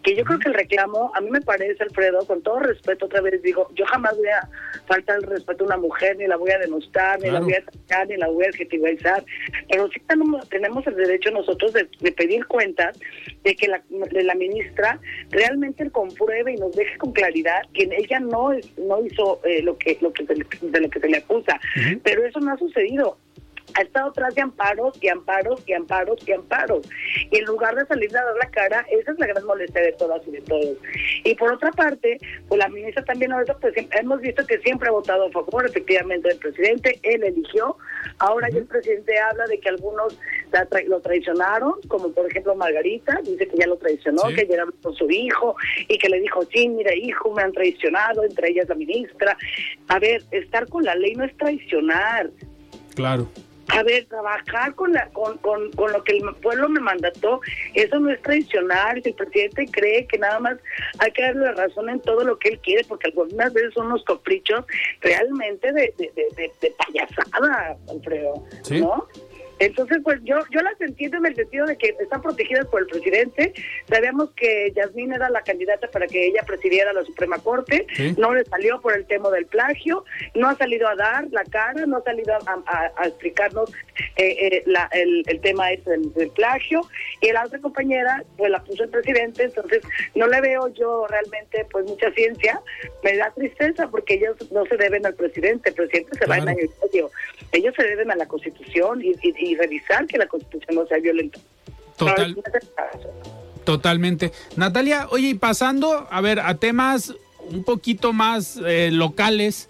que yo creo que el reclamo, a mí me parece, Alfredo, con todo respeto, otra vez digo, yo jamás voy a faltar el respeto a una mujer, ni la voy a denostar, ni la voy a atacar, ni la voy a adjetivizar, pero sí tenemos, el derecho nosotros de, pedir cuentas de que la, de la ministra realmente compruebe y nos deje con claridad que ella no no hizo eh, lo que lo que de lo que se le acusa, pero eso no ha sucedido ha estado tras de amparos y amparos y amparos y amparos. Y en lugar de salir a dar la cara, esa es la gran molestia de todas y de todos. Y por otra parte, pues la ministra también ahorita, pues hemos visto que siempre ha votado a favor efectivamente del presidente, él eligió, ahora ya el presidente habla de que algunos lo traicionaron, como por ejemplo Margarita, dice que ya lo traicionó, que llegaba con su hijo y que le dijo, sí, mira hijo, me han traicionado, entre ellas la ministra. A ver, estar con la ley no es traicionar. Claro a ver, trabajar con, la, con, con, con, lo que el pueblo me mandató, eso no es tradicional. Si el presidente cree que nada más hay que darle razón en todo lo que él quiere, porque algunas veces son unos caprichos realmente de, de, de, de, payasada, Alfredo. ¿no? Entonces, pues yo yo las entiendo en el sentido de que están protegidas por el presidente. Sabíamos que Yasmín era la candidata para que ella presidiera la Suprema Corte. No le salió por el tema del plagio. No ha salido a dar la cara, no ha salido a, explicarnos eh, eh, el, tema ese del, plagio. Y la otra compañera, pues la puso el presidente. Entonces, no le veo yo realmente pues mucha ciencia. Me da tristeza porque ellos no se deben al presidente. El presidente se va en año medio. Ellos se deben a la Constitución y y revisar que la Constitución no sea violenta. Total, totalmente. Natalia, oye, y pasando, a ver, a temas un poquito más eh, locales,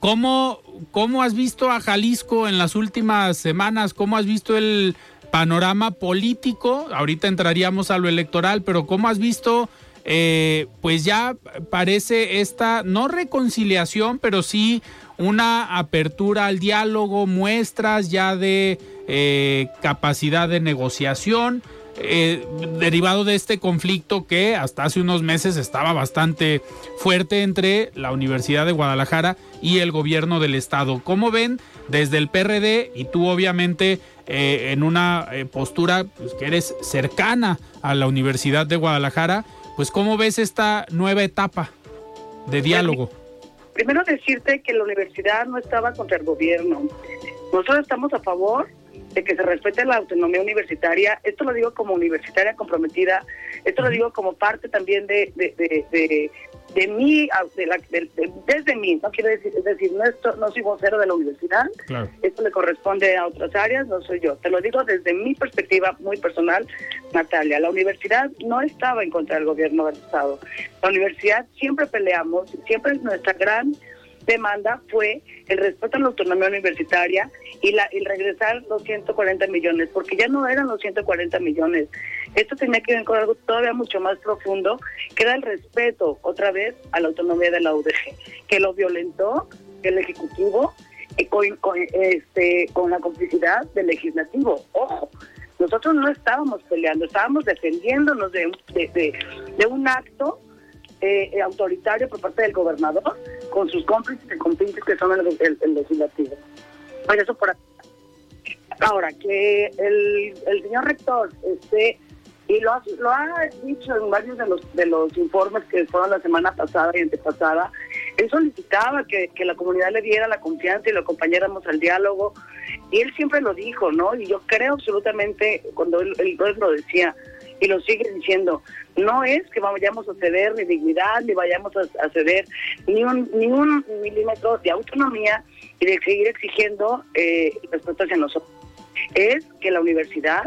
¿cómo, ¿cómo has visto a Jalisco en las últimas semanas? ¿Cómo has visto el panorama político? Ahorita entraríamos a lo electoral, pero ¿cómo has visto... Eh, pues ya parece esta, no reconciliación, pero sí una apertura al diálogo, muestras ya de eh, capacidad de negociación. Eh, derivado de este conflicto que hasta hace unos meses estaba bastante fuerte entre la Universidad de Guadalajara y el gobierno del estado. ¿Cómo ven desde el PRD y tú obviamente eh, en una postura pues, que eres cercana a la Universidad de Guadalajara, pues cómo ves esta nueva etapa de diálogo? Primero decirte que la universidad no estaba contra el gobierno. Nosotros estamos a favor de que se respete la autonomía universitaria. Esto lo digo como universitaria comprometida, esto lo digo como parte también de, de, de, de, mí, de la, desde mí, no quiero decir, es decir, no, esto, no soy vocero de la universidad, esto le corresponde a otras áreas, no soy yo. Te lo digo desde mi perspectiva muy personal, Natalia. La universidad no estaba en contra del gobierno del Estado. La universidad siempre peleamos, siempre es nuestra gran demanda fue el respeto a la autonomía universitaria y la el regresar los 140 millones, porque ya no eran los 140 millones. Esto tenía que ver con algo todavía mucho más profundo, que era el respeto otra vez a la autonomía de la UDG, que lo violentó el Ejecutivo eh, con, este, con la complicidad del Legislativo. Ojo, nosotros no estábamos peleando, estábamos defendiéndonos de, de, de un acto eh, autoritario por parte del gobernador con sus cómplices y compinches que son el, legislativo. Por eso por Ahora, que el, el señor rector este y lo ha, lo ha dicho en varios de los de los informes que fueron la semana pasada y antepasada, él solicitaba que, que la comunidad le diera la confianza y lo acompañáramos al diálogo, y él siempre lo dijo, ¿no? Y yo creo absolutamente, cuando él, él lo decía, y lo sigue diciendo. No es que vayamos a ceder ni dignidad, ni vayamos a, ceder ni un, ni un milímetro de autonomía y de seguir exigiendo eh, respeto hacia nosotros. Es que la universidad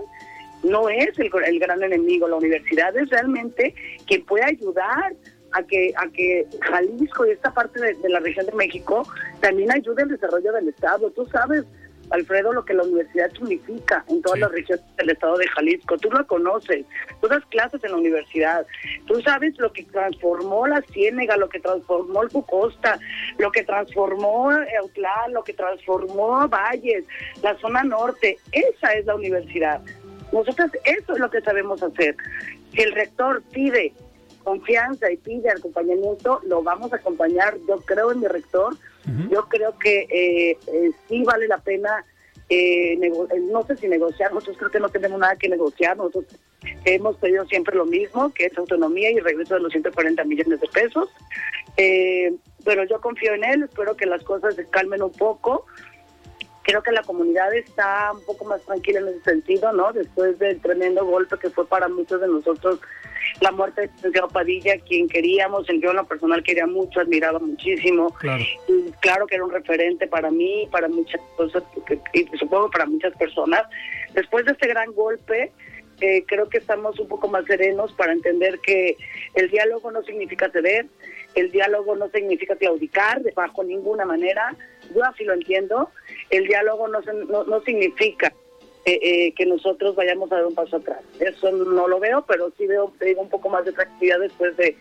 no es el, el gran enemigo, la universidad es realmente quien puede ayudar a que a que Jalisco y esta parte de, de, la región de México también ayude al desarrollo del Estado. Tú sabes Alfredo, lo que la universidad significa en todas las regiones del estado de Jalisco. Tú lo conoces, tú das clases en la universidad, tú sabes lo que transformó la Ciénega, lo que transformó el Bucosta, lo que transformó Eutlán, lo que transformó Valles, la zona norte. Esa es la universidad. Nosotros eso es lo que sabemos hacer. Si el rector pide confianza y pide acompañamiento, lo vamos a acompañar. Yo creo en mi rector, yo creo que eh, eh, sí vale la pena, eh, no sé si negociar, nosotros creo que no tenemos nada que negociar, nosotros hemos pedido siempre lo mismo, que es autonomía y regreso de los 140 millones de pesos. pero yo confío en él, espero que las cosas se calmen un poco creo que la comunidad está un poco más tranquila en ese sentido, ¿no? Después del tremendo golpe que fue para muchos de nosotros la muerte de Santiago Padilla, quien queríamos, el yo en lo personal quería mucho, admiraba muchísimo. Claro. Y claro que era un referente para mí, para muchas cosas, y supongo para muchas personas. Después de este gran golpe, eh, creo que estamos un poco más serenos para entender que el diálogo no significa ceder, el diálogo no significa claudicar de bajo ninguna manera, yo así lo entiendo, el diálogo no, no, significa eh, eh, que nosotros vayamos a dar un paso atrás. Eso no lo veo, pero sí veo digo, un poco más de tranquilidad después de,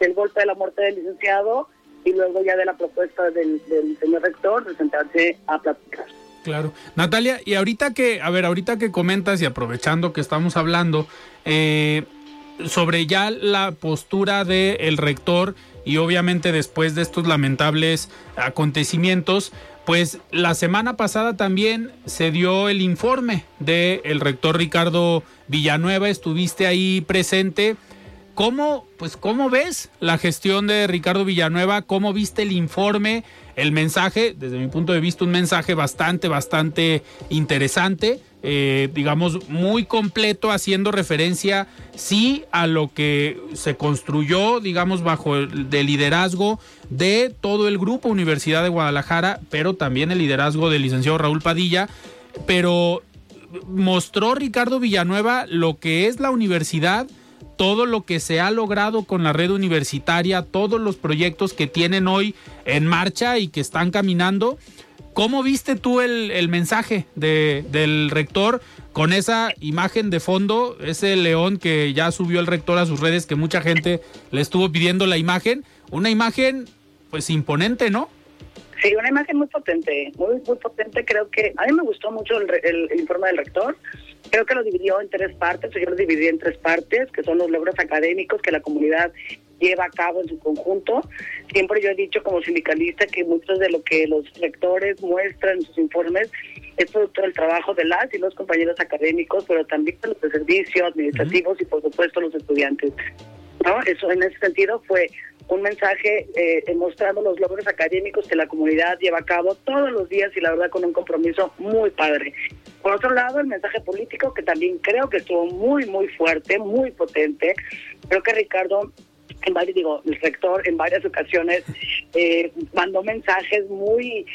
del golpe de la muerte del licenciado y luego ya de la propuesta del, señor rector de sentarse a platicar. Claro. Natalia, y ahorita que, a ver, ahorita que comentas y aprovechando que estamos hablando eh, sobre ya la postura del rector y obviamente después de estos lamentables acontecimientos, pues la semana pasada también se dio el informe del rector Ricardo Villanueva, estuviste ahí presente. ¿Cómo, pues, ¿Cómo ves la gestión de Ricardo Villanueva? ¿Cómo viste el informe, el mensaje? Desde mi punto de vista, un mensaje bastante, bastante interesante. Eh, digamos, muy completo, haciendo referencia, sí, a lo que se construyó, digamos, bajo el liderazgo de todo el grupo Universidad de Guadalajara, pero también el liderazgo del licenciado Raúl Padilla, pero mostró Ricardo Villanueva lo que es la universidad, todo lo que se ha logrado con la red universitaria, todos los proyectos que tienen hoy en marcha y que están caminando ¿Cómo viste tú el, mensaje de, del rector con esa imagen de fondo, ese león que ya subió el rector a sus redes, que mucha gente le estuvo pidiendo la imagen? Una imagen, pues, imponente, ¿no? Sí, una imagen muy potente, muy, muy potente. Creo que a mí me gustó mucho el, el, informe del rector. Creo que lo dividió en tres partes, yo lo dividí en tres partes, que son los logros académicos que la comunidad lleva a cabo en su conjunto. Siempre yo he dicho como sindicalista que muchos de lo que los rectores muestran en sus informes es producto del trabajo de las y los compañeros académicos, pero también de los de servicio, administrativos y por supuesto los estudiantes. ¿no? Eso en ese sentido fue un mensaje eh, mostrando los logros académicos que la comunidad lleva a cabo todos los días y la verdad con un compromiso muy padre. Por otro lado, el mensaje político que también creo que estuvo muy, muy fuerte, muy potente. Creo que Ricardo en varios, digo, el rector en varias ocasiones eh, mandó mensajes muy,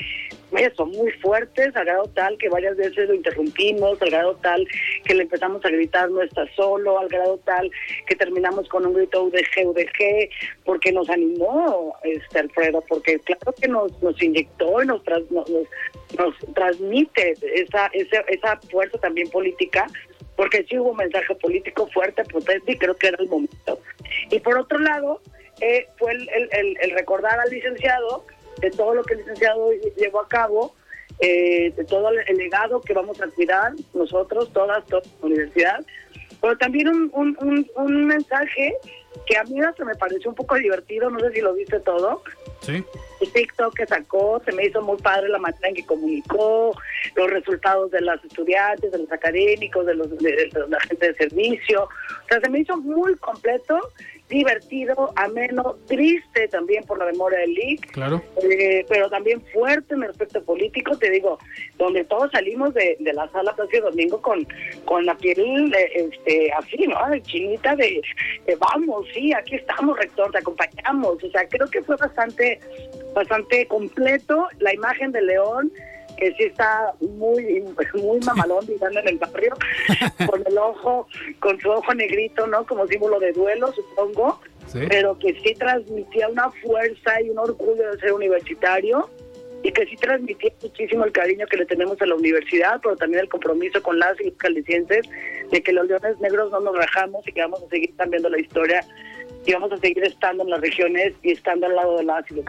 eso, muy fuertes, al grado tal que varias veces lo interrumpimos, al grado tal que le empezamos a gritar no está solo, al grado tal que terminamos con un grito UDG, UDG, porque nos animó este Alfredo, porque claro que nos, nos inyectó y nos, nos, nos, transmite esa, esa, esa fuerza también política porque sí hubo un mensaje político fuerte, potente y creo que era el momento. Y por otro lado, eh, fue el, recordar al licenciado de todo lo que el licenciado llevó a cabo, eh, de todo el, legado que vamos a cuidar nosotros, todas, toda la universidad, pero también un, un, un, mensaje que a mí hasta me pareció un poco divertido, no sé si lo viste todo. Sí. El TikTok que sacó, se me hizo muy padre la manera en que comunicó, los resultados de los estudiantes, de los académicos, de, los, de, la gente de servicio. O sea, se me hizo muy completo divertido, ameno, triste también por la memoria del LIC, claro. Eh, pero también fuerte en el aspecto político, te digo, donde todos salimos de, la sala Placio Domingo con, con la piel este, así, ¿no? Chinita de, vamos, sí, aquí estamos, rector, te acompañamos. O sea, creo que fue bastante, bastante completo la imagen de León que sí está muy muy mamalón digamos en el barrio *laughs* con el ojo con su ojo negrito no como símbolo de duelo supongo. Pero que sí transmitía una fuerza y un orgullo de ser universitario y que sí transmitía muchísimo el cariño que le tenemos a la universidad, pero también el compromiso con las y los calicienses de que los leones negros no nos rajamos y que vamos a seguir cambiando la historia y vamos a seguir estando en las regiones y estando al lado de las y los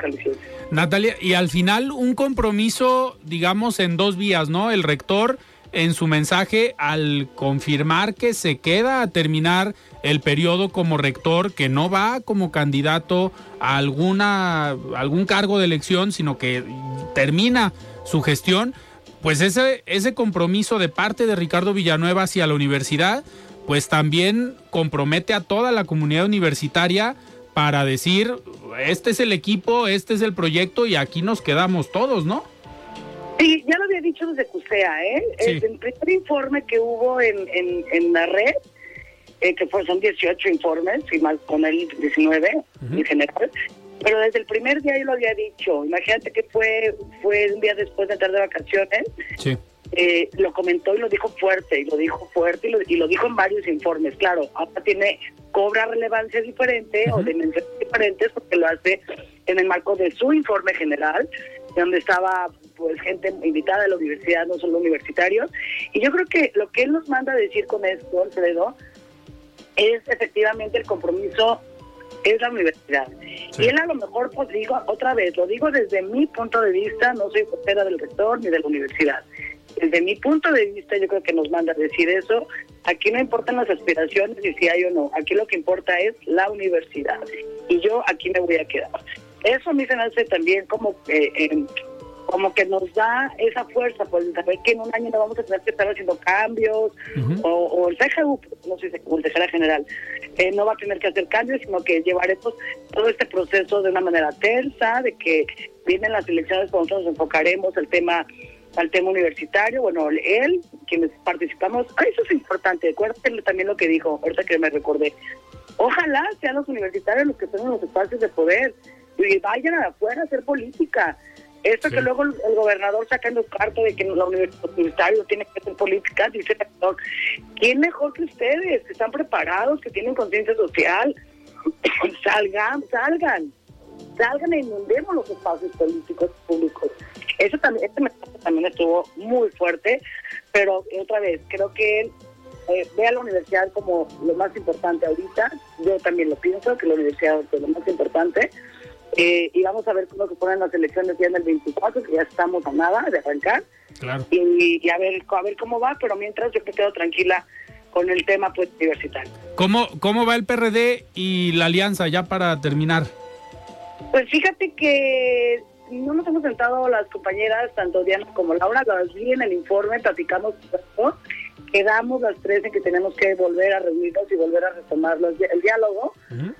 Natalia, y al final un compromiso, digamos, en dos vías, ¿no? El rector en su mensaje al confirmar que se queda a terminar el periodo como rector, que no va como candidato a alguna, algún cargo de elección, sino que termina su gestión, pues ese, ese compromiso de parte de Ricardo Villanueva hacia la universidad, pues también compromete a toda la comunidad universitaria para decir, este es el equipo, este es el proyecto y aquí nos quedamos todos, ¿no? Sí, ya lo había dicho desde CUSEA, ¿eh? El primer informe que hubo en, en, la red, eh, que fue, son 18 informes, y más con el 19 en general, pero desde el primer día yo lo había dicho. Imagínate que fue fue un día después de entrar de vacaciones. Sí. Eh, lo comentó y lo dijo fuerte, y lo dijo fuerte, y lo, y lo dijo en varios informes. Claro, ahora tiene, cobra relevancia diferente o dimensiones diferentes porque lo hace en el marco de su informe general, donde estaba pues gente invitada de la universidad, no solo universitarios. Y yo creo que lo que él nos manda a decir con esto, Alfredo, es efectivamente el compromiso es la universidad. Y él a lo mejor, pues digo, otra vez, lo digo desde mi punto de vista, no soy vocera del rector ni de la universidad. Desde mi punto de vista, yo creo que nos manda a decir eso. Aquí no importan las aspiraciones y si hay o no. Aquí lo que importa es la universidad. Y yo aquí me voy a quedar. Eso a mí se me hace también como eh, como que nos da esa fuerza, por pues, saber que en un año no vamos a tener que estar haciendo cambios, o, el CGU, no sé, o el CGR general, eh, no va a tener que hacer cambios, sino que llevaremos todo este proceso de una manera tensa, de que vienen las elecciones cuando nosotros nos enfocaremos el tema al tema universitario, bueno, él, quienes participamos, *laughs* eso es importante, acuérdense también lo que dijo, ahorita que me recordé, ojalá sean los universitarios los que tengan los espacios de poder, y vayan afuera a hacer política, esto que luego el, gobernador saca en carta de que la universidad tiene que hacer políticas, dice el ¿quién mejor que ustedes? Que están preparados, que tienen conciencia social. *clears throat* salgan, salgan, salgan e inundemos los espacios políticos públicos. Eso también, este mensaje también estuvo muy fuerte, pero otra vez, creo que él eh, ve a la universidad como lo más importante ahorita. Yo también lo pienso, que la universidad es lo más importante. Eh, y vamos a ver cómo se ponen las elecciones ya en el 24, que ya estamos a nada de arrancar. Claro. Y, a ver a ver cómo va, pero mientras yo me quedo tranquila con el tema pues universitario. ¿Cómo, ¿Cómo va el PRD y la alianza ya para terminar? Pues fíjate que no nos hemos sentado las compañeras, tanto Diana como Laura, las vi en el informe, platicamos quedamos las tres en que tenemos que volver a reunirnos y volver a retomar el diálogo,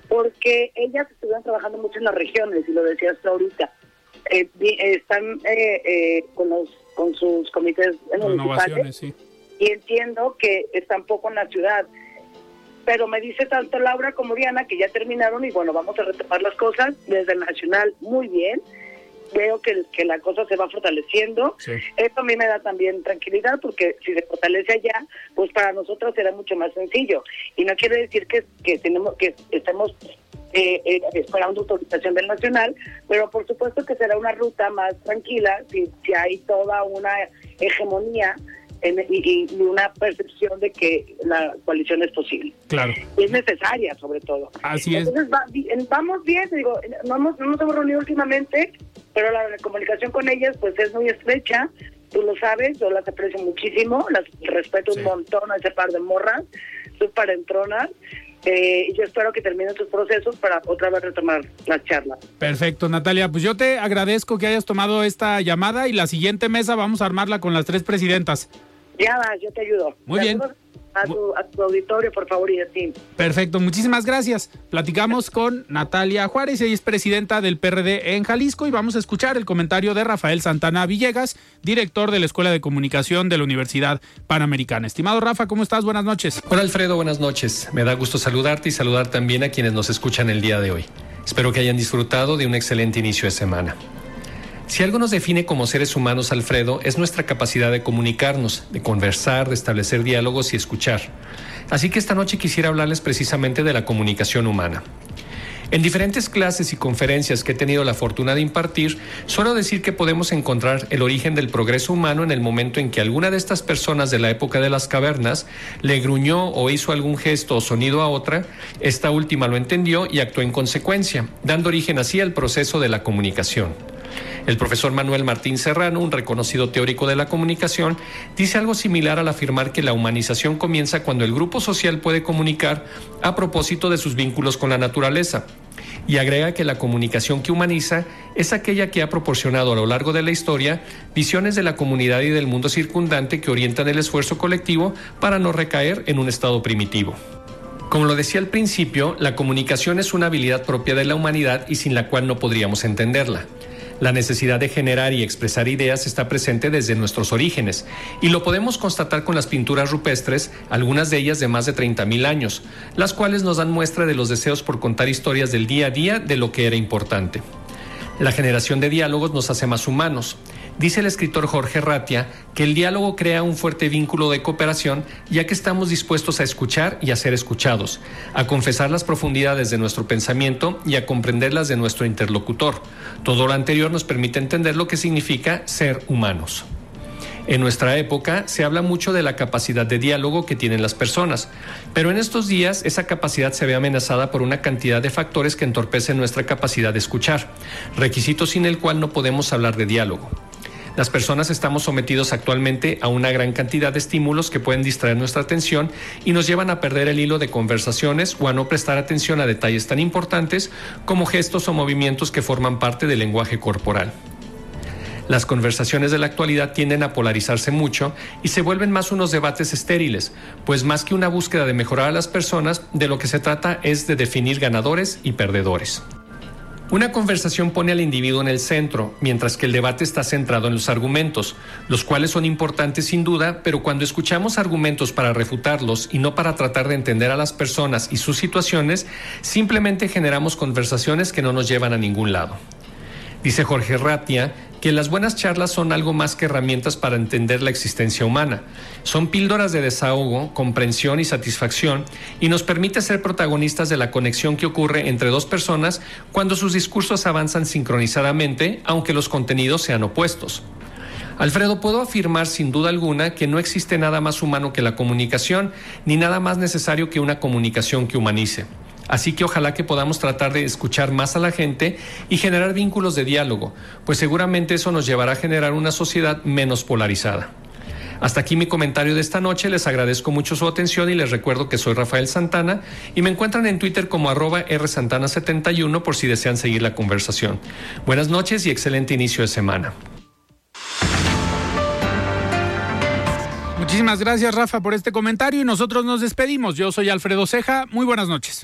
porque ellas estuvieron trabajando mucho en las regiones, y lo decías tú ahorita. Eh, están eh, eh, con los con sus comités municipales sí. y entiendo que están poco en la ciudad pero me dice tanto Laura como Diana que ya terminaron y bueno vamos a retomar las cosas desde el nacional muy bien veo que, que la cosa se va fortaleciendo. Esto a mí me da también tranquilidad porque si se fortalece allá, pues para nosotros será mucho más sencillo. Y no quiere decir que, que tenemos que estemos eh, eh, esperando autorización del nacional, pero por supuesto que será una ruta más tranquila si, si hay toda una hegemonía y, una percepción de que la coalición es posible. Claro. Y es necesaria, sobre todo. Así es. vamos bien, digo, no, hemos, no nos hemos reunido últimamente, pero la, comunicación con ellas pues es muy estrecha, tú lo sabes, yo las aprecio muchísimo, las respeto un montón a ese par de morras, súper entronas, eh, y yo espero que terminen sus procesos para otra vez retomar la charla. Perfecto, Natalia, pues yo te agradezco que hayas tomado esta llamada y la siguiente mesa vamos a armarla con las tres presidentas. Ya vas, yo te ayudo. Muy bien a tu, auditorio, por favor, y a ti. Perfecto, muchísimas gracias. Platicamos con Natalia Juárez, ella es presidenta del PRD en Jalisco y vamos a escuchar el comentario de Rafael Santana Villegas, director de la Escuela de Comunicación de la Universidad Panamericana. Estimado Rafa, ¿cómo estás? Buenas noches. Hola Alfredo, buenas noches. Me da gusto saludarte y saludar también a quienes nos escuchan el día de hoy. Espero que hayan disfrutado de un excelente inicio de semana. Si algo nos define como seres humanos, Alfredo, es nuestra capacidad de comunicarnos, de conversar, de establecer diálogos y escuchar. Así que esta noche quisiera hablarles precisamente de la comunicación humana. En diferentes clases y conferencias que he tenido la fortuna de impartir, suelo decir que podemos encontrar el origen del progreso humano en el momento en que alguna de estas personas de la época de las cavernas le gruñó o hizo algún gesto o sonido a otra, esta última lo entendió y actuó en consecuencia, dando origen así al proceso de la comunicación. El profesor Manuel Martín Serrano, un reconocido teórico de la comunicación, dice algo similar al afirmar que la humanización comienza cuando el grupo social puede comunicar a propósito de sus vínculos con la naturaleza. Y agrega que la comunicación que humaniza es aquella que ha proporcionado a lo largo de la historia visiones de la comunidad y del mundo circundante que orientan el esfuerzo colectivo para no recaer en un estado primitivo. Como lo decía al principio, la comunicación es una habilidad propia de la humanidad y sin la cual no podríamos entenderla. La necesidad de generar y expresar ideas está presente desde nuestros orígenes y lo podemos constatar con las pinturas rupestres, algunas de ellas de más de 30.000 años, las cuales nos dan muestra de los deseos por contar historias del día a día de lo que era importante. La generación de diálogos nos hace más humanos. Dice el escritor Jorge Ratia que el diálogo crea un fuerte vínculo de cooperación ya que estamos dispuestos a escuchar y a ser escuchados, a confesar las profundidades de nuestro pensamiento y a comprenderlas de nuestro interlocutor. Todo lo anterior nos permite entender lo que significa ser humanos. En nuestra época se habla mucho de la capacidad de diálogo que tienen las personas, pero en estos días esa capacidad se ve amenazada por una cantidad de factores que entorpecen nuestra capacidad de escuchar, requisito sin el cual no podemos hablar de diálogo. Las personas estamos sometidos actualmente a una gran cantidad de estímulos que pueden distraer nuestra atención y nos llevan a perder el hilo de conversaciones o a no prestar atención a detalles tan importantes como gestos o movimientos que forman parte del lenguaje corporal. Las conversaciones de la actualidad tienden a polarizarse mucho y se vuelven más unos debates estériles, pues más que una búsqueda de mejorar a las personas, de lo que se trata es de definir ganadores y perdedores. Una conversación pone al individuo en el centro, mientras que el debate está centrado en los argumentos, los cuales son importantes sin duda, pero cuando escuchamos argumentos para refutarlos y no para tratar de entender a las personas y sus situaciones, simplemente generamos conversaciones que no nos llevan a ningún lado. Dice Jorge Ratia que las buenas charlas son algo más que herramientas para entender la existencia humana. Son píldoras de desahogo, comprensión y satisfacción y nos permite ser protagonistas de la conexión que ocurre entre dos personas cuando sus discursos avanzan sincronizadamente, aunque los contenidos sean opuestos. Alfredo, puedo afirmar sin duda alguna que no existe nada más humano que la comunicación, ni nada más necesario que una comunicación que humanice. Así que ojalá que podamos tratar de escuchar más a la gente y generar vínculos de diálogo, pues seguramente eso nos llevará a generar una sociedad menos polarizada. Hasta aquí mi comentario de esta noche, les agradezco mucho su atención y les recuerdo que soy Rafael Santana y me encuentran en Twitter como arroba rsantana71 por si desean seguir la conversación. Buenas noches y excelente inicio de semana. Muchísimas gracias Rafa por este comentario y nosotros nos despedimos. Yo soy Alfredo Ceja, muy buenas noches.